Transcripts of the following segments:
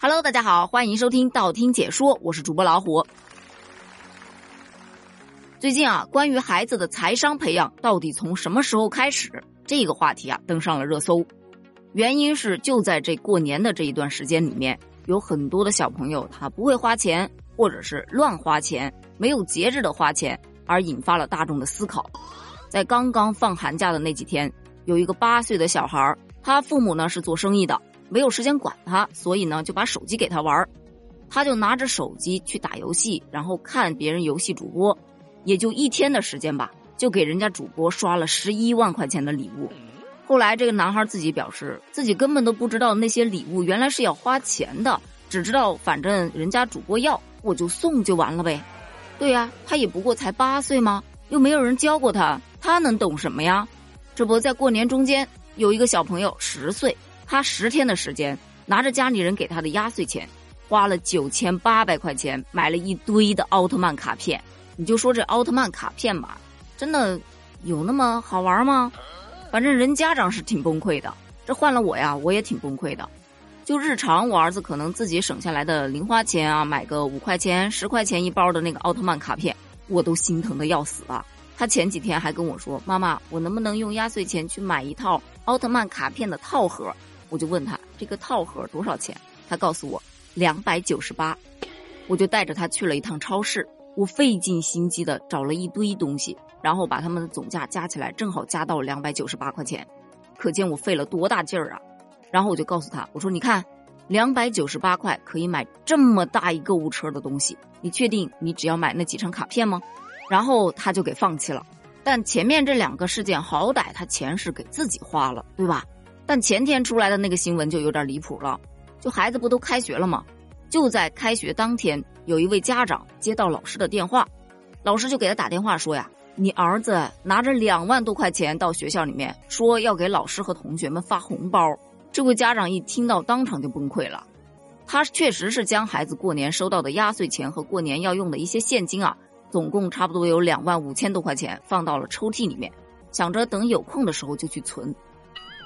Hello，大家好，欢迎收听道听解说，我是主播老虎。最近啊，关于孩子的财商培养到底从什么时候开始？这个话题啊登上了热搜。原因是就在这过年的这一段时间里面，有很多的小朋友他不会花钱，或者是乱花钱，没有节制的花钱，而引发了大众的思考。在刚刚放寒假的那几天，有一个八岁的小孩，他父母呢是做生意的。没有时间管他，所以呢就把手机给他玩他就拿着手机去打游戏，然后看别人游戏主播，也就一天的时间吧，就给人家主播刷了十一万块钱的礼物。后来这个男孩自己表示，自己根本都不知道那些礼物原来是要花钱的，只知道反正人家主播要，我就送就完了呗。对呀，他也不过才八岁吗？又没有人教过他，他能懂什么呀？这不在过年中间有一个小朋友十岁。他十天的时间，拿着家里人给他的压岁钱，花了九千八百块钱买了一堆的奥特曼卡片。你就说这奥特曼卡片吧，真的有那么好玩吗？反正人家长是挺崩溃的。这换了我呀，我也挺崩溃的。就日常，我儿子可能自己省下来的零花钱啊，买个五块钱、十块钱一包的那个奥特曼卡片，我都心疼的要死啊。他前几天还跟我说：“妈妈，我能不能用压岁钱去买一套奥特曼卡片的套盒？”我就问他这个套盒多少钱，他告诉我两百九十八，我就带着他去了一趟超市，我费尽心机的找了一堆东西，然后把他们的总价加起来，正好加到两百九十八块钱，可见我费了多大劲儿啊！然后我就告诉他，我说你看，两百九十八块可以买这么大一购物车的东西，你确定你只要买那几张卡片吗？然后他就给放弃了，但前面这两个事件好歹他钱是给自己花了，对吧？但前天出来的那个新闻就有点离谱了，就孩子不都开学了吗？就在开学当天，有一位家长接到老师的电话，老师就给他打电话说呀：“你儿子拿着两万多块钱到学校里面，说要给老师和同学们发红包。”这位家长一听到，当场就崩溃了。他确实是将孩子过年收到的压岁钱和过年要用的一些现金啊，总共差不多有两万五千多块钱放到了抽屉里面，想着等有空的时候就去存。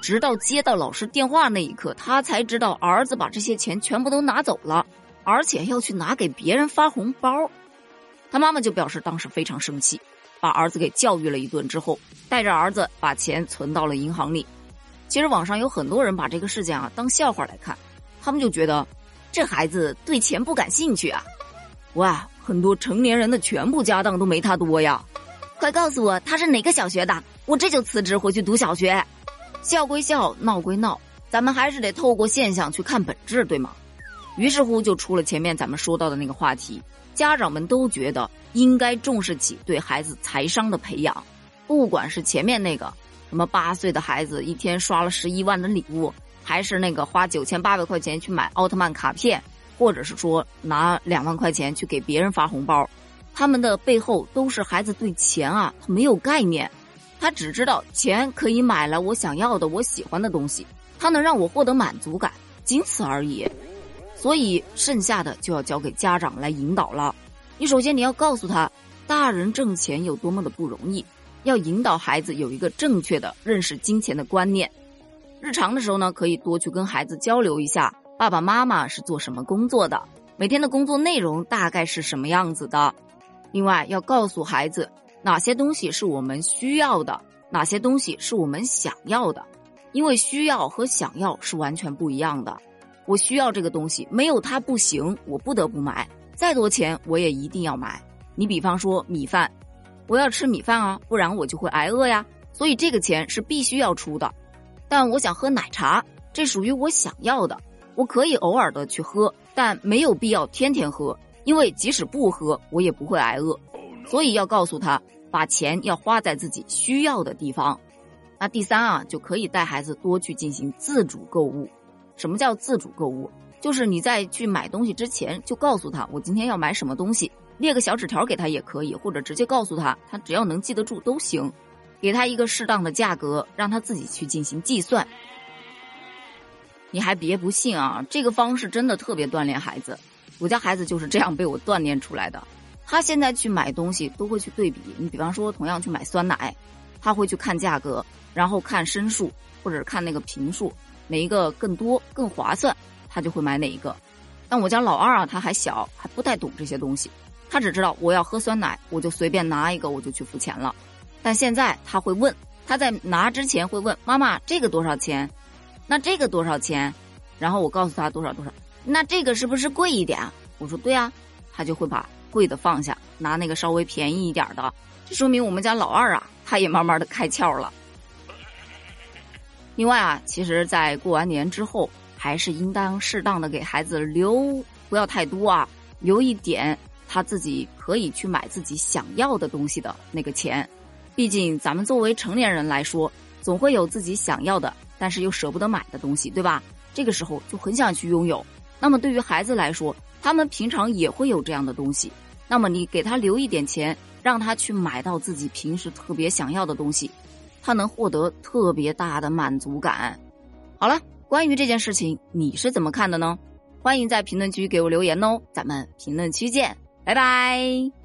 直到接到老师电话那一刻，他才知道儿子把这些钱全部都拿走了，而且要去拿给别人发红包。他妈妈就表示当时非常生气，把儿子给教育了一顿之后，带着儿子把钱存到了银行里。其实网上有很多人把这个事件啊当笑话来看，他们就觉得这孩子对钱不感兴趣啊。哇，很多成年人的全部家当都没他多呀！快告诉我他是哪个小学的，我这就辞职回去读小学。笑归笑，闹归闹，咱们还是得透过现象去看本质，对吗？于是乎，就出了前面咱们说到的那个话题，家长们都觉得应该重视起对孩子财商的培养，不管是前面那个什么八岁的孩子一天刷了十一万的礼物，还是那个花九千八百块钱去买奥特曼卡片，或者是说拿两万块钱去给别人发红包，他们的背后都是孩子对钱啊，他没有概念。他只知道钱可以买来我想要的、我喜欢的东西，它能让我获得满足感，仅此而已。所以剩下的就要交给家长来引导了。你首先你要告诉他，大人挣钱有多么的不容易，要引导孩子有一个正确的认识金钱的观念。日常的时候呢，可以多去跟孩子交流一下，爸爸妈妈是做什么工作的，每天的工作内容大概是什么样子的。另外要告诉孩子。哪些东西是我们需要的？哪些东西是我们想要的？因为需要和想要是完全不一样的。我需要这个东西，没有它不行，我不得不买，再多钱我也一定要买。你比方说米饭，我要吃米饭啊，不然我就会挨饿呀。所以这个钱是必须要出的。但我想喝奶茶，这属于我想要的，我可以偶尔的去喝，但没有必要天天喝，因为即使不喝，我也不会挨饿。所以要告诉他，把钱要花在自己需要的地方。那第三啊，就可以带孩子多去进行自主购物。什么叫自主购物？就是你在去买东西之前，就告诉他我今天要买什么东西，列个小纸条给他也可以，或者直接告诉他，他只要能记得住都行。给他一个适当的价格，让他自己去进行计算。你还别不信啊，这个方式真的特别锻炼孩子。我家孩子就是这样被我锻炼出来的。他现在去买东西都会去对比，你比方说同样去买酸奶，他会去看价格，然后看升数或者看那个平数，哪一个更多更划算，他就会买哪一个。但我家老二啊，他还小，还不太懂这些东西，他只知道我要喝酸奶，我就随便拿一个，我就去付钱了。但现在他会问，他在拿之前会问妈妈这个多少钱？那这个多少钱？然后我告诉他多少多少。那这个是不是贵一点？我说对啊，他就会把贵的放下，拿那个稍微便宜一点的。这说明我们家老二啊，他也慢慢的开窍了。另外啊，其实，在过完年之后，还是应当适当的给孩子留，不要太多啊，留一点他自己可以去买自己想要的东西的那个钱。毕竟咱们作为成年人来说，总会有自己想要的，但是又舍不得买的东西，对吧？这个时候就很想去拥有。那么对于孩子来说，他们平常也会有这样的东西。那么你给他留一点钱，让他去买到自己平时特别想要的东西。他能获得特别大的满足感。好了，关于这件事情，你是怎么看的呢？欢迎在评论区给我留言哦，咱们评论区见，拜拜。